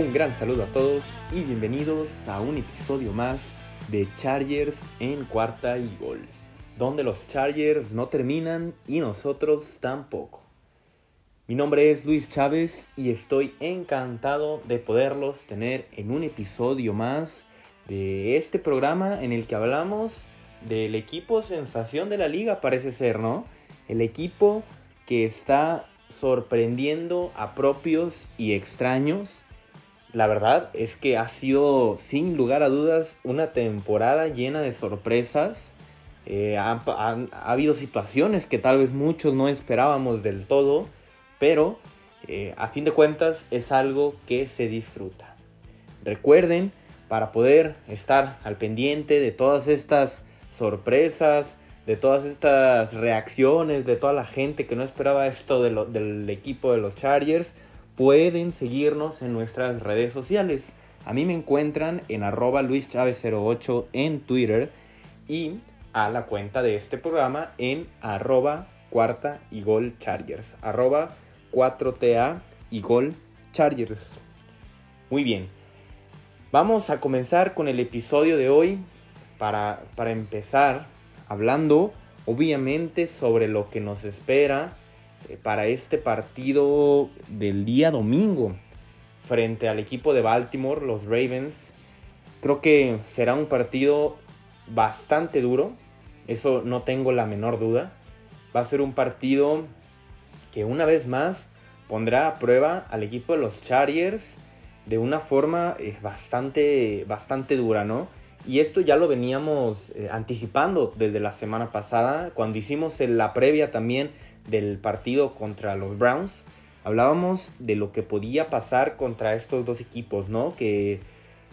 Un gran saludo a todos y bienvenidos a un episodio más de Chargers en cuarta y gol, donde los Chargers no terminan y nosotros tampoco. Mi nombre es Luis Chávez y estoy encantado de poderlos tener en un episodio más de este programa en el que hablamos del equipo sensación de la liga, parece ser, ¿no? El equipo que está sorprendiendo a propios y extraños. La verdad es que ha sido, sin lugar a dudas, una temporada llena de sorpresas. Eh, ha, habido situaciones que tal vez muchos no esperábamos del todo, pero eh, a fin de cuentas es algo que se disfruta. Recuerden, para poder estar al pendiente de todas estas sorpresas, de todas estas reacciones, de toda la gente que no esperaba esto del equipo de los Chargers, pueden seguirnos en nuestras redes sociales. A mí me encuentran en arroba luischavez08 en Twitter y a la cuenta de este programa en arroba cuarta y gol chargers. Arroba 4TA y gol chargers. Muy bien. Vamos a comenzar con el episodio de hoy. Para, para empezar, hablando obviamente sobre lo que nos espera para este partido del día domingo frente al equipo de Baltimore, los Ravens. Creo que será un partido bastante duro, eso no tengo la menor duda. Va a ser un partido que una vez más pondrá a prueba al equipo de los Chargers de una forma eh, bastante, bastante dura, ¿no? Y esto ya lo veníamos eh, anticipando desde la semana pasada, cuando hicimos la previa también del partido contra los Browns. Hablábamos de lo que podía pasar contra estos dos equipos, ¿no? Que,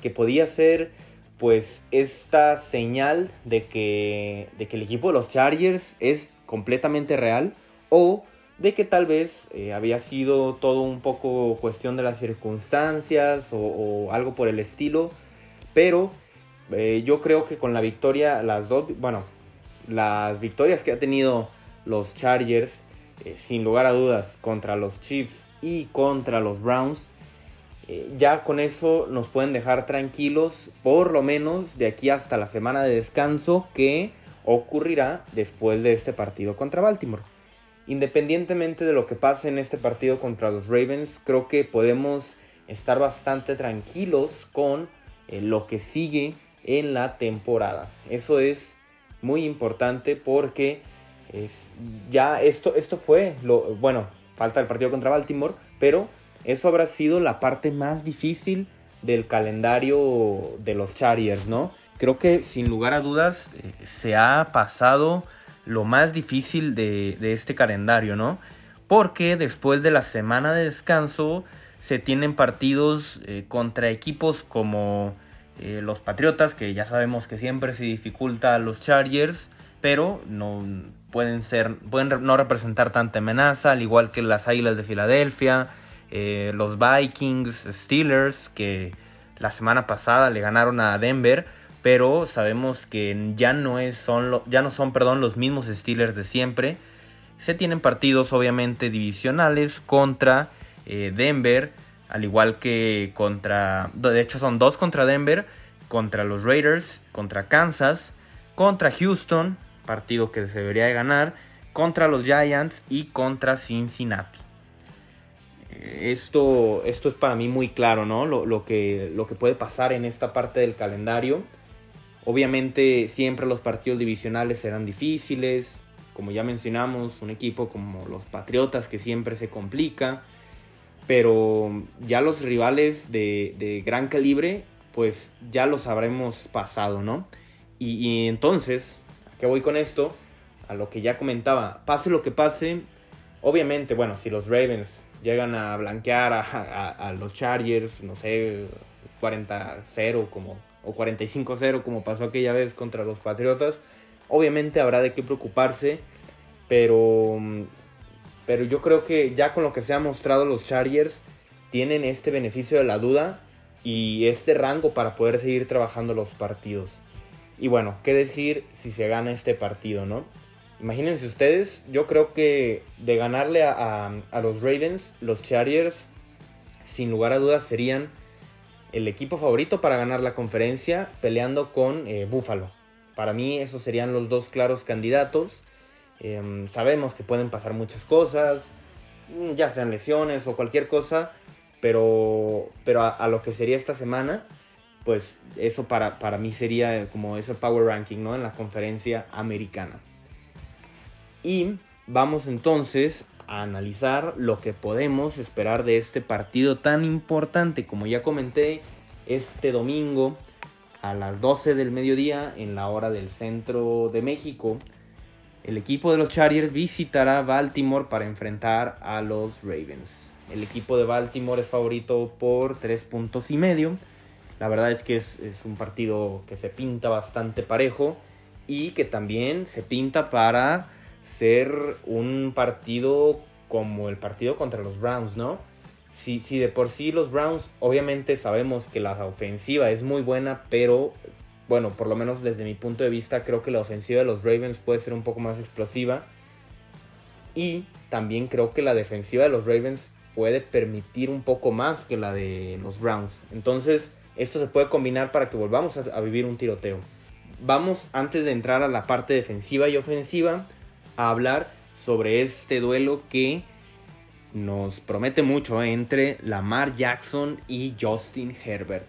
que podía ser pues esta señal de que, de que el equipo de los Chargers es completamente real o de que tal vez eh, había sido todo un poco cuestión de las circunstancias o, algo por el estilo, pero eh, yo creo que con la victoria, las dos, bueno, las victorias que ha tenido los Chargers, eh, sin lugar a dudas, contra los Chiefs y contra los Browns, eh, ya con eso nos pueden dejar tranquilos, por lo menos de aquí hasta la semana de descanso que ocurrirá después de este partido contra Baltimore. Independientemente de lo que pase en este partido contra los Ravens, creo que podemos estar bastante tranquilos con lo que sigue en la temporada. Eso es muy importante porque es, ya esto, esto fue lo bueno, falta el partido contra Baltimore, pero eso habrá sido la parte más difícil del calendario de los Chargers, ¿no? Creo que sin lugar a dudas eh, se ha pasado lo más difícil de, este calendario, ¿no? Porque después de la semana de descanso se tienen partidos eh, contra equipos como eh, los Patriotas, que ya sabemos que siempre se dificulta a los Chargers, pero no pueden ser, pueden no representar tanta amenaza, al igual que las Águilas de Filadelfia, eh, los Vikings, Steelers, que la semana pasada le ganaron a Denver, pero sabemos que ya no, es, son, ya no son perdón, los mismos Steelers de siempre. Se tienen partidos obviamente divisionales contra eh, Denver, al igual que contra, de hecho son dos contra Denver, contra los Raiders, contra Kansas, contra Houston, partido que se debería de ganar, contra los Giants y contra Cincinnati. Eh, esto, esto es para mí muy claro, ¿no? Lo, que, lo que puede pasar en esta parte del calendario. Obviamente siempre los partidos divisionales serán difíciles. Como ya mencionamos, un equipo como los Patriotas que siempre se complica pero ya los rivales de, gran calibre, pues ya los habremos pasado, ¿no? Y, entonces, ¿a qué voy con esto? A lo que ya comentaba, pase lo que pase, obviamente, bueno, si los Ravens llegan a blanquear a, los Chargers, no sé, 40-0 como, o 45-0 como pasó aquella vez contra los Patriotas, obviamente habrá de qué preocuparse, pero pero yo creo que ya con lo que se ha mostrado los Chargers tienen este beneficio de la duda y este rango para poder seguir trabajando los partidos. Y bueno, qué decir si se gana este partido, ¿no? Imagínense ustedes, yo creo que de ganarle a, los Ravens, los Chargers, sin lugar a dudas serían el equipo favorito para ganar la conferencia, peleando con eh, Buffalo. Para mí esos serían los dos claros candidatos. Em, sabemos que pueden pasar muchas cosas, ya sean lesiones o cualquier cosa, pero, pero a, lo que sería esta semana, pues eso para, para mí sería como ese power ranking ¿no? en la conferencia americana. Y vamos entonces a analizar lo que podemos esperar de este partido tan importante. Como ya comenté, este domingo a las 12 del mediodía en la hora del centro de México, el equipo de los Chargers visitará Baltimore para enfrentar a los Ravens. El equipo de Baltimore es favorito por 3 puntos y medio. La verdad es que es, un partido que se pinta bastante parejo y que también se pinta para ser un partido como el partido contra los Browns, ¿no? Si, si de por sí los Browns, obviamente sabemos que la ofensiva es muy buena, pero bueno, por lo menos desde mi punto de vista, creo que la ofensiva de los Ravens puede ser un poco más explosiva. Y también creo que la defensiva de los Ravens puede permitir un poco más que la de los Browns. Entonces, esto se puede combinar para que volvamos a, vivir un tiroteo. Vamos, antes de entrar a la parte defensiva y ofensiva, a hablar sobre este duelo que nos promete mucho entre Lamar Jackson y Justin Herbert.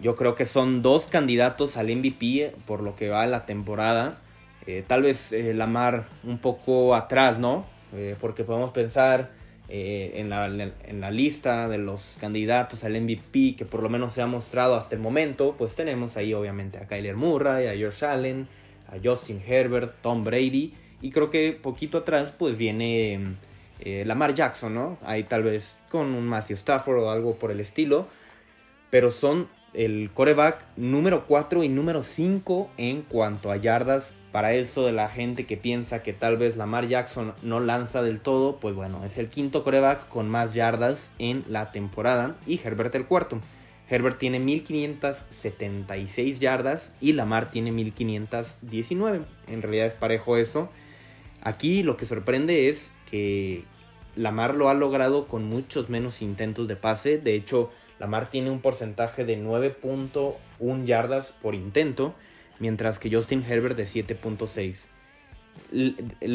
Yo creo que son dos candidatos al MVP por lo que va la temporada. Eh, tal vez eh, Lamar un poco atrás, ¿no? Eh, porque podemos pensar en la, en, la, lista de los candidatos al MVP que por lo menos se ha mostrado hasta el momento. Pues tenemos ahí obviamente a Kyler Murray, a George Allen, a Justin Herbert, Tom Brady. Y creo que poquito atrás pues viene eh, Lamar Jackson, ¿no? Ahí tal vez con un Matthew Stafford o algo por el estilo. Pero son el coreback número 4 y número 5 en cuanto a yardas. Para eso de la gente que piensa que tal vez Lamar Jackson no lanza del todo, pues bueno, es el quinto coreback con más yardas en la temporada y Herbert el cuarto. Herbert tiene 1576 yardas y Lamar tiene 1519. En realidad es parejo eso. Aquí lo que sorprende es que Lamar lo ha logrado con muchos menos intentos de pase. De hecho, Lamar tiene un porcentaje de 9.1 yardas por intento, mientras que Justin Herbert de 7.6.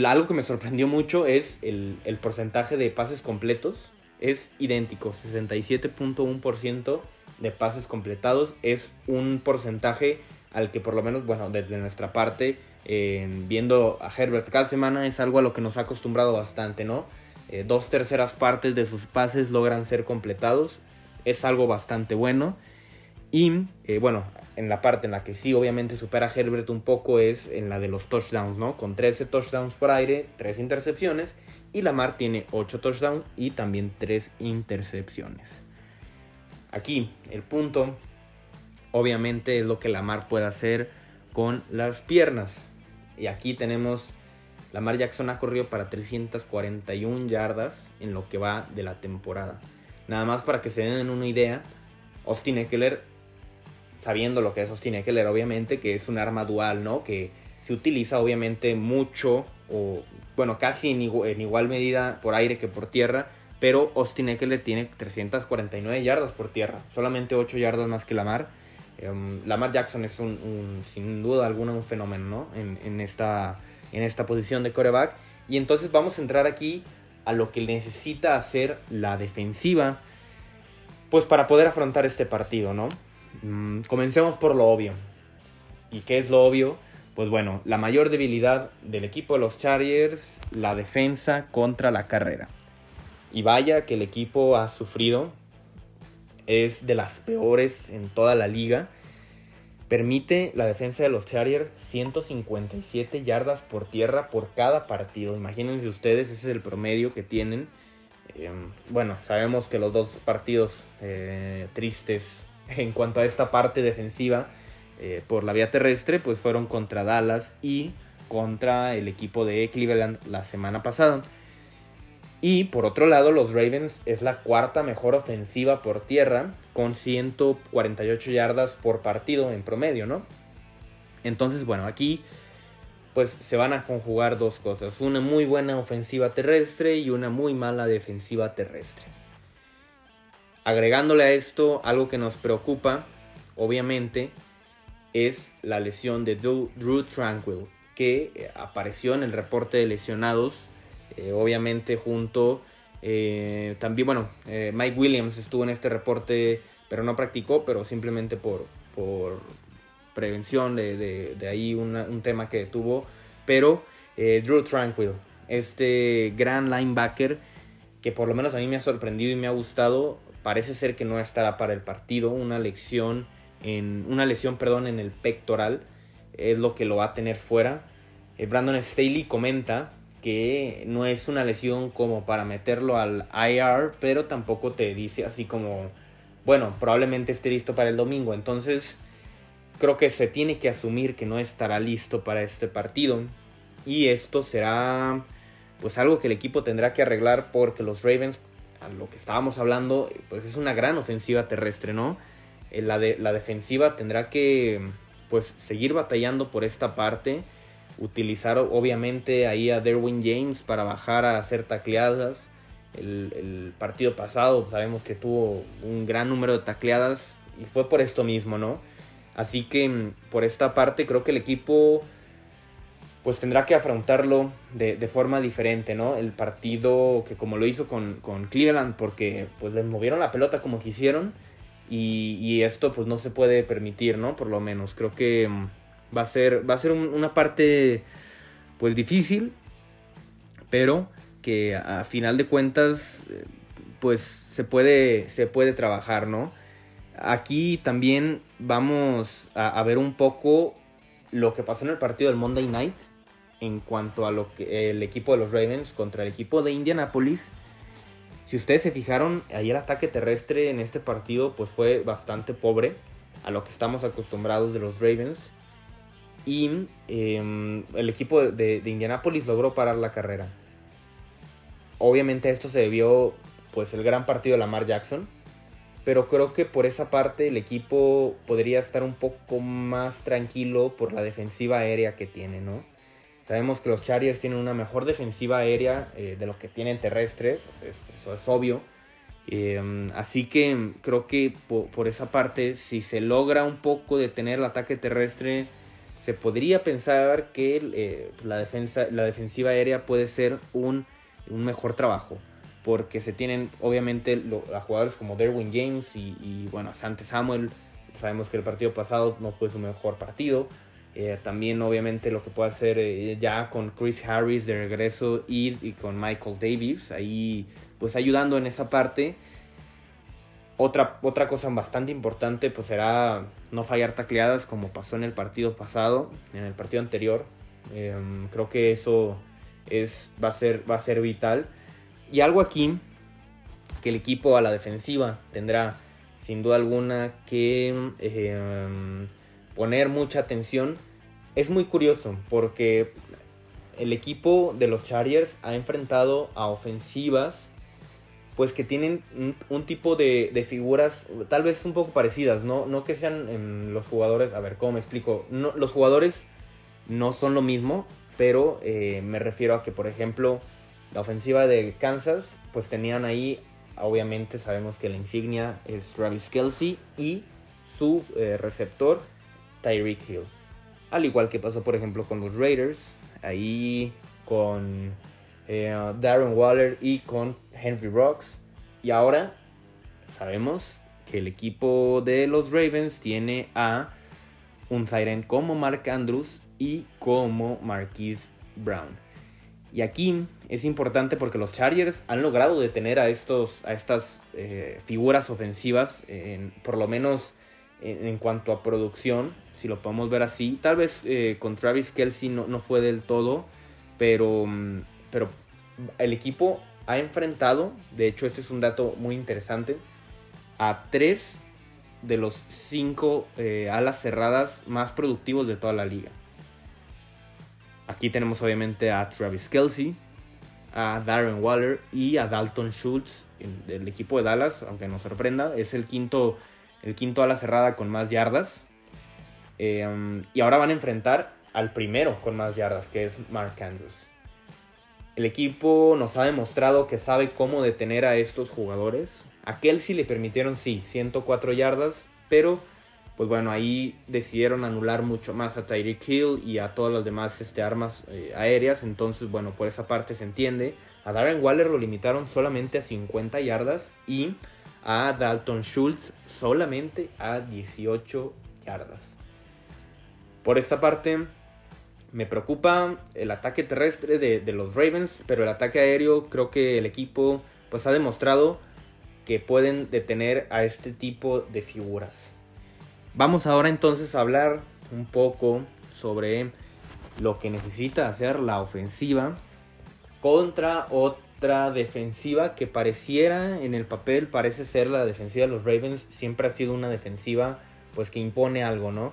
Algo que me sorprendió mucho es el, porcentaje de pases completos. Es idéntico, 67.1% de pases completados. Es un porcentaje al que por lo menos, bueno, desde nuestra parte viendo a Herbert cada semana es algo a lo que nos ha acostumbrado bastante, ¿no? Eh, dos terceras partes de sus pases logran ser completados, es algo bastante bueno. Y eh, bueno, en la parte en la que sí obviamente supera a Herbert un poco es en la de los touchdowns, ¿no? Con 13 touchdowns por aire, 3 intercepciones. Y Lamar tiene 8 touchdowns y también 3 intercepciones. Aquí el punto, obviamente, es lo que Lamar puede hacer con las piernas. Y aquí tenemos, Lamar Jackson ha corrido para 341 yardas en lo que va de la temporada. Nada más para que se den una idea, Austin Eckler, sabiendo lo que es Austin Eckler, obviamente, que es un arma dual, ¿no? Que se utiliza obviamente mucho, o bueno, casi en igual, medida por aire que por tierra, pero Austin Eckler tiene 349 yardas por tierra, solamente 8 yardas más que Lamar Em, Lamar Jackson es un, sin duda alguna un fenómeno en, esta, en esta posición de coreback. Y entonces vamos a entrar aquí a lo que necesita hacer la defensiva, pues para poder afrontar este partido, ¿no? Mm, comencemos por lo obvio. ¿Y qué es lo obvio? Pues bueno, la mayor debilidad del equipo de los Chargers, la defensa contra la carrera. Y vaya que el equipo ha sufrido es de las peores en toda la liga. Permite la defensa de los Chargers 157 yardas por tierra por cada partido. Imagínense ustedes, ese es el promedio que tienen. Em, bueno, sabemos que los dos partidos eh, tristes en cuanto a esta parte defensiva eh, por la vía terrestre, pues fueron contra Dallas y contra el equipo de Cleveland la semana pasada. Y por otro lado, los Ravens es la cuarta mejor ofensiva por tierra, con 148 yardas por partido en promedio, ¿no? Entonces, bueno, aquí pues se van a conjugar dos cosas, una muy buena ofensiva terrestre y una muy mala defensiva terrestre. agregándole a esto algo que nos preocupa, obviamente, es la lesión de Drew Tranquil, que apareció en el reporte de lesionados, eh, obviamente junto, eh, también, bueno, Mike Williams estuvo en este reporte, pero no practicó, pero simplemente por, por prevención de, ahí un tema que tuvo, pero Drew Tranquil, este gran linebacker, que por lo menos a mí me ha sorprendido y me ha gustado, parece ser que no estará para el partido, una lección en una lesión, perdón, en el pectoral es lo que lo va a tener fuera. Eh, Brandon Staley comenta que no es una lesión como para meterlo al IR, pero tampoco te dice así como, bueno, probablemente esté listo para el domingo. Entonces, creo que se tiene que asumir que no estará listo para este partido. Y esto será pues algo que el equipo tendrá que arreglar porque los Ravens, a lo que estábamos hablando, pues es una gran ofensiva terrestre, ¿no? Eh, la, de, la defensiva tendrá que pues seguir batallando por esta parte. Utilizar obviamente ahí a Derwin James para bajar a hacer tacleadas. El, partido pasado sabemos que tuvo un gran número de tacleadas y fue por esto mismo, ¿no? Así que mm, por esta parte creo que el equipo pues tendrá que afrontarlo de, forma diferente, ¿no? El partido que como lo hizo con, con Cleveland porque pues les movieron la pelota como quisieron y, esto pues no se puede permitir, ¿no? Por lo menos creo que mm, va a ser, va a ser una parte pues difícil, pero que a, final de cuentas eh, pues se puede, se puede trabajar, ¿no? Aquí también vamos a, ver un poco lo que pasó en el partido del Monday Night en cuanto a lo que el equipo de los Ravens contra el equipo de Indianapolis si ustedes se fijaron, ahí el ataque terrestre en este partido pues fue bastante pobre a lo que estamos acostumbrados de los Ravens. Y em, el equipo de, de, Indianapolis logró parar la carrera. Obviamente esto se debió pues el gran partido de Lamar Jackson. Pero creo que por esa parte el equipo podría estar un poco más tranquilo por la defensiva aérea que tiene, ¿no? Sabemos que los Chargers tienen una mejor defensiva aérea eh, de lo que tienen terrestre, pues eso es obvio. Em, así que creo que por, esa parte, si se logra un poco detener el ataque terrestre, se podría pensar que eh, la, defensa, la defensiva aérea puede ser un, mejor trabajo. Porque se tienen, obviamente, a jugadores como Derwin James y, y bueno, Sante Samuel. Sabemos que el partido pasado no fue su mejor partido. Eh, también obviamente lo que puede hacer eh, ya con Chris Harris de regreso y, con Michael Davis, ahí pues ayudando en esa parte. Otra, otra cosa bastante importante pues será no fallar tacleadas como pasó en el partido pasado, en el partido anterior. Em, creo que eso es, va, a ser, va a ser vital. Y algo aquí que el equipo a la defensiva tendrá sin duda alguna que em, poner mucha atención. Es muy curioso porque el equipo de los Chargers ha enfrentado a ofensivas pues que tienen un, tipo de, figuras tal vez un poco parecidas, no, no que sean los jugadores, a ver, ¿cómo me explico? Los jugadores no son lo mismo, pero eh, me refiero a que, por ejemplo, la ofensiva de Kansas, pues tenían ahí, obviamente sabemos que la insignia es Travis Kelsey y su eh, receptor Tyreek Hill. Al igual que pasó, por ejemplo, con los Raiders, ahí con eh, Darren Waller y con Henry Rocks. Y ahora sabemos que el equipo de los Ravens tiene a un Tyrant como Mark Andrews y como Marquise Brown. Y aquí es importante porque los Chargers han logrado detener a, estos, a estas eh, figuras ofensivas, por lo menos en, cuanto a producción si lo podemos ver así. Tal vez eh, con Travis Kelsey no, no, fue del todo, pero, mm, pero el equipo ha enfrentado, de hecho este es un dato muy interesante, a tres de los cinco eh, alas cerradas más productivos de toda la liga. Aquí tenemos obviamente a Travis Kelsey, a Darren Waller y a Dalton Schultz del equipo de Dallas, aunque nos sorprenda, es el quinto, el quinto ala cerrada con más yardas. Em, y ahora van a enfrentar al primero con más yardas, que es Mark Andrews. El equipo nos ha demostrado que sabe cómo detener a estos jugadores, A Kelsey le permitieron, sí, 104 yardas, pero pues bueno, ahí decidieron anular mucho más a Tyreek Hill y a todas las demás este, armas eh, aéreas. Entonces, bueno, por esa parte se entiende. A Darren Waller lo limitaron solamente a 50 yardas y a Dalton Schultz solamente a 18 yardas. Por esta parte, me preocupa el ataque terrestre de, los Ravens, pero el ataque aéreo creo que el equipo pues ha demostrado que pueden detener a este tipo de figuras. Vamos ahora entonces a hablar un poco sobre lo que necesita hacer la ofensiva contra otra defensiva que pareciera en el papel parece ser la defensiva de los Ravens siempre ha sido una defensiva pues que impone algo no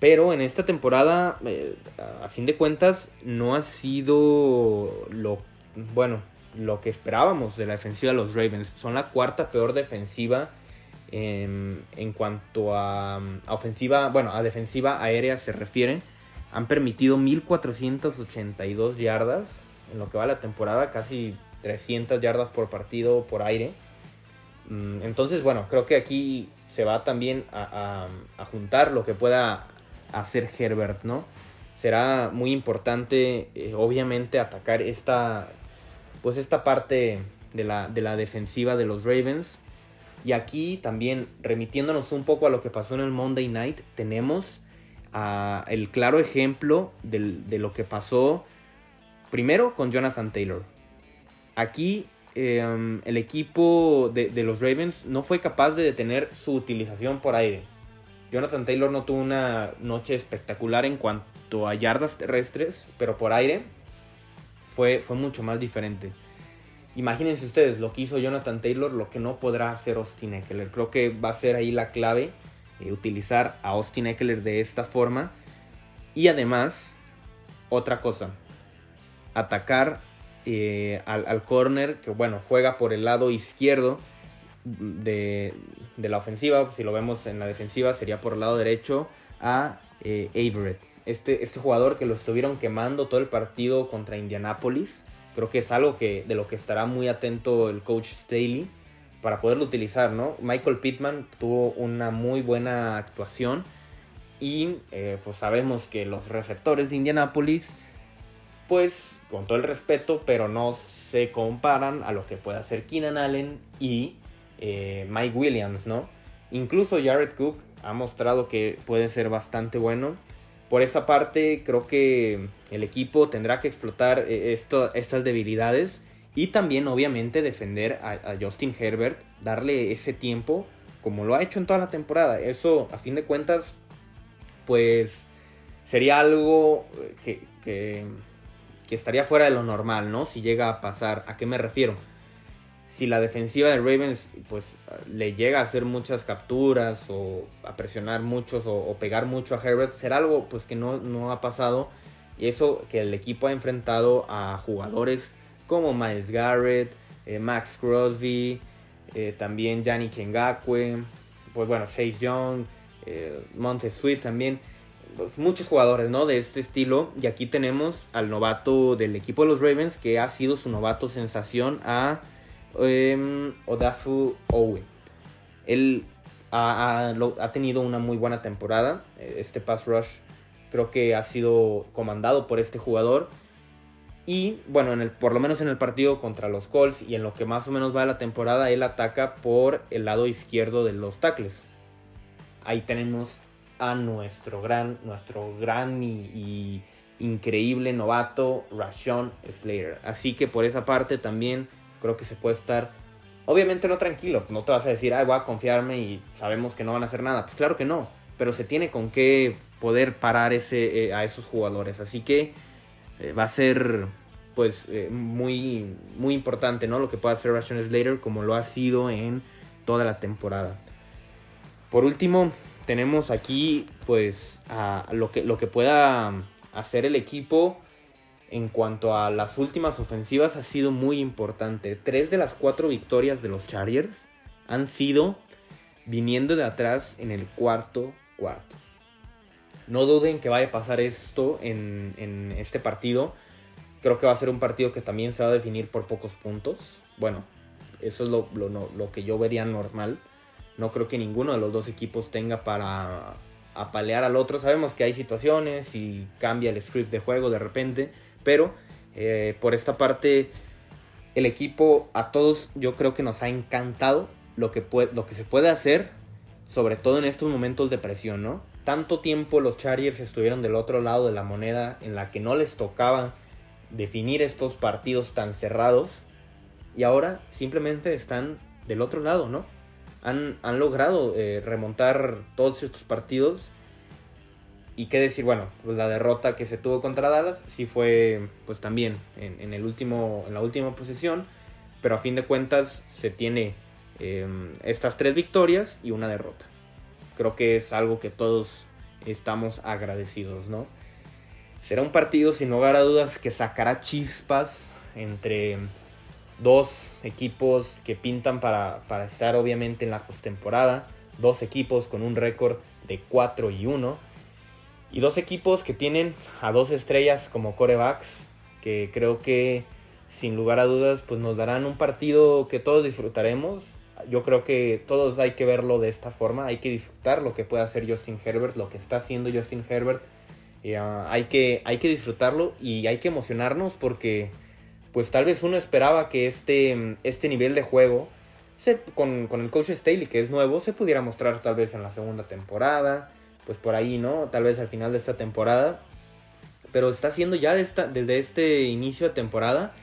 pero en esta temporada eh, a fin de cuentas no ha sido lo bueno lo que esperábamos de la defensiva de los Ravens son la cuarta peor defensiva en cuanto a, ofensiva, bueno, a defensiva aérea se refiere, han permitido 1482 yardas en lo que va la temporada, casi 300 yardas por partido por aire. Mm, entonces, bueno, creo que aquí se va también a, juntar lo que pueda hacer Herbert, ¿no? Será muy importante, eh, obviamente, atacar esta, pues esta parte de la, de la defensiva de los Ravens y aquí también, remitiéndonos un poco a lo que pasó en el Monday Night, tenemos el claro ejemplo de lo que pasó primero con Jonathan Taylor. Aquí em, el equipo de, de, los Ravens no fue capaz de detener su utilización por aire. Jonathan Taylor no tuvo una noche espectacular en cuanto a yardas terrestres, pero por aire fue, fue mucho más diferente. Imagínense ustedes lo que hizo Jonathan Taylor, lo que no podrá hacer Austin Eckler. Creo que va a ser ahí la clave, eh, utilizar a Austin Eckler de esta forma. Y además, otra cosa, atacar eh, al, corner, que bueno, juega por el lado izquierdo de, la ofensiva. Si lo vemos en la defensiva, sería por el lado derecho a eh, Everett. Este, este jugador que lo estuvieron quemando todo el partido contra Indianapolis Creo que es algo que, de lo que estará muy atento el coach Staley para poderlo utilizar, ¿no? Michael Pittman tuvo una muy buena actuación y eh, pues sabemos que los receptores de Indianapolis, pues con todo el respeto, pero no se comparan a lo que puede hacer Keenan Allen y eh, Mike Williams, ¿no? Incluso Jared Cook ha mostrado que puede ser bastante bueno. Por esa parte, creo que el equipo tendrá que explotar eh, estas debilidades y también, obviamente, defender a, Justin Herbert, darle ese tiempo como lo ha hecho en toda la temporada. Eso, a fin de cuentas, pues sería algo que, que, que estaría fuera de lo normal, ¿no? Si llega a pasar. ¿A qué me refiero? Si la defensiva de Ravens pues le llega a hacer muchas capturas o a presionar muchos o, pegar mucho a Herbert, será algo pues que no, no, ha pasado. Y eso que el equipo ha enfrentado a jugadores como Miles Garrett, eh, Max Crosby, eh, también Yannick Kengakwe, pues bueno, Chase Young, eh, Sweet también. Pues, muchos jugadores ¿no? de este estilo. Y aquí tenemos al novato del equipo de los Ravens que ha sido su novato sensación a eh, Odafu Owe. Él ha, tenido una muy buena temporada. Este pass rush creo que ha sido comandado por este jugador. Y bueno, por lo menos en el partido contra los Colts y en lo que más o menos va la temporada, él ataca por el lado izquierdo de los tackles. Ahí tenemos a nuestro gran, nuestro gran y, increíble novato Rashon Slater. Así que por esa parte también creo que se puede estar, obviamente no tranquilo, no te vas a decir, ay, voy a confiarme y sabemos que no van a hacer nada. Pues claro que no, pero se tiene con qué poder parar ese, eh, a esos jugadores. Así que eh, va a ser pues eh, muy, muy importante, ¿no? Lo que pueda hacer Ration Slater como lo ha sido en toda la temporada. Por último, tenemos aquí pues a lo, que, lo que pueda hacer el equipo en cuanto a las últimas ofensivas ha sido muy importante. Tres de las cuatro victorias de los Chargers han sido viniendo de atrás en el cuarto cuarto. No duden que vaya a pasar esto en, este partido. Creo que va a ser un partido que también se va a definir por pocos puntos. Bueno, eso es lo, lo, que yo vería normal. No creo que ninguno de los dos equipos tenga para apalear al otro. Sabemos que hay situaciones y cambia el script de juego de repente, pero eh, por esta parte el equipo a todos yo creo que nos ha encantado lo que, lo que se puede hacer, sobre todo en estos momentos de presión, ¿no? Tanto tiempo los Chargers estuvieron del otro lado de la moneda en la que no les tocaba definir estos partidos tan cerrados y ahora simplemente están del otro lado, ¿no? Han, han logrado eh, remontar todos estos partidos y qué decir, bueno, pues la derrota que se tuvo contra Dallas sí fue pues también en, el último, en la última posición, pero a fin de cuentas se tiene em, estas tres victorias y una derrota. Creo que es algo que todos estamos agradecidos, ¿no? Será un partido sin lugar a dudas que sacará chispas entre dos equipos que pintan para, para estar obviamente en la postemporada, dos equipos con un récord de 4 y 1 y dos equipos que tienen a dos estrellas como corebacks, que creo que sin lugar a dudas pues nos darán un partido que todos disfrutaremos. Yo creo que todos hay que verlo de esta forma, hay que disfrutar lo que puede hacer Justin Herbert, lo que está haciendo Justin Herbert Ah, hay, que, hay que disfrutarlo y hay que emocionarnos porque pues tal vez uno esperaba que este, este nivel de juego se, con, el coach Staley, que es nuevo, se pudiera mostrar tal vez en la segunda temporada, pues por ahí, ¿no? Tal vez al final de esta temporada. Pero está haciendo ya desde este inicio de temporada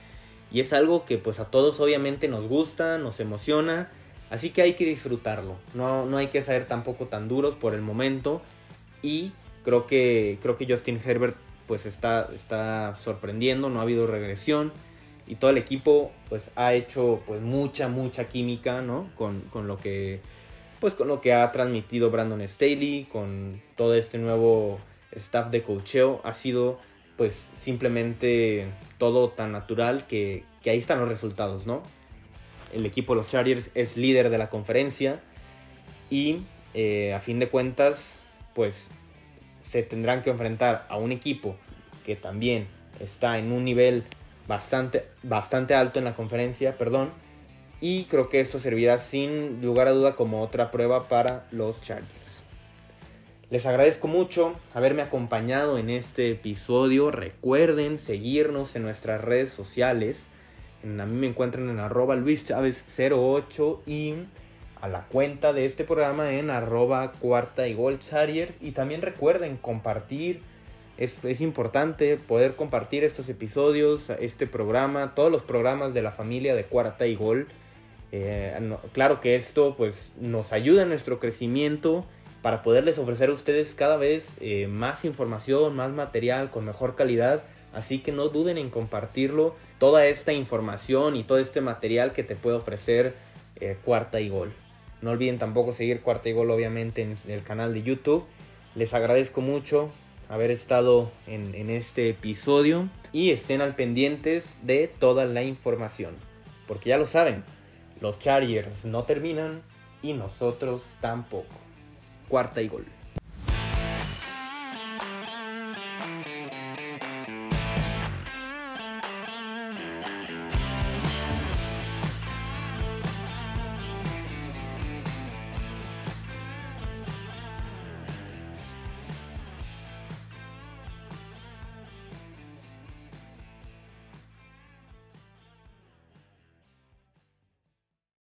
y es algo que pues a todos obviamente nos gusta, nos emociona, así que hay que disfrutarlo. No, no hay que ser tampoco tan duros por el momento y Creo que, creo que Justin Herbert pues está, está sorprendiendo, no ha habido regresión y todo el equipo pues ha hecho pues mucha, mucha química, ¿no? Con, lo que pues con lo que ha transmitido Brandon Staley, con todo este nuevo staff de coacheo, ha sido pues simplemente todo tan natural que, ahí están los resultados, ¿no? El equipo de los Chargers es líder de la conferencia y eh, a fin de cuentas pues se tendrán que enfrentar a un equipo que también está en un nivel bastante, bastante alto en la conferencia, perdón. Y creo que esto servirá sin lugar a duda como otra prueba para los Chargers. Les agradezco mucho haberme acompañado en este episodio. Recuerden seguirnos en nuestras redes sociales. a mí me encuentran en arroba Luis 08 y a la cuenta de este programa en arroba cuarta y gol Y también recuerden compartir. Es, importante poder compartir estos episodios, este programa, todos los programas de la familia de cuarta y gol. Eh, claro que esto pues nos ayuda en nuestro crecimiento para poderles ofrecer a ustedes cada vez eh, más información, más material con mejor calidad. Así que no duden en compartirlo, toda esta información y todo este material que te puede ofrecer eh, cuarta y gol. No olviden tampoco seguir Cuarta y Gol obviamente en el canal de YouTube. Les agradezco mucho haber estado en, en este episodio y estén al pendientes de toda la información. Porque ya lo saben, los Chargers no terminan y nosotros tampoco. Cuarta y Gol.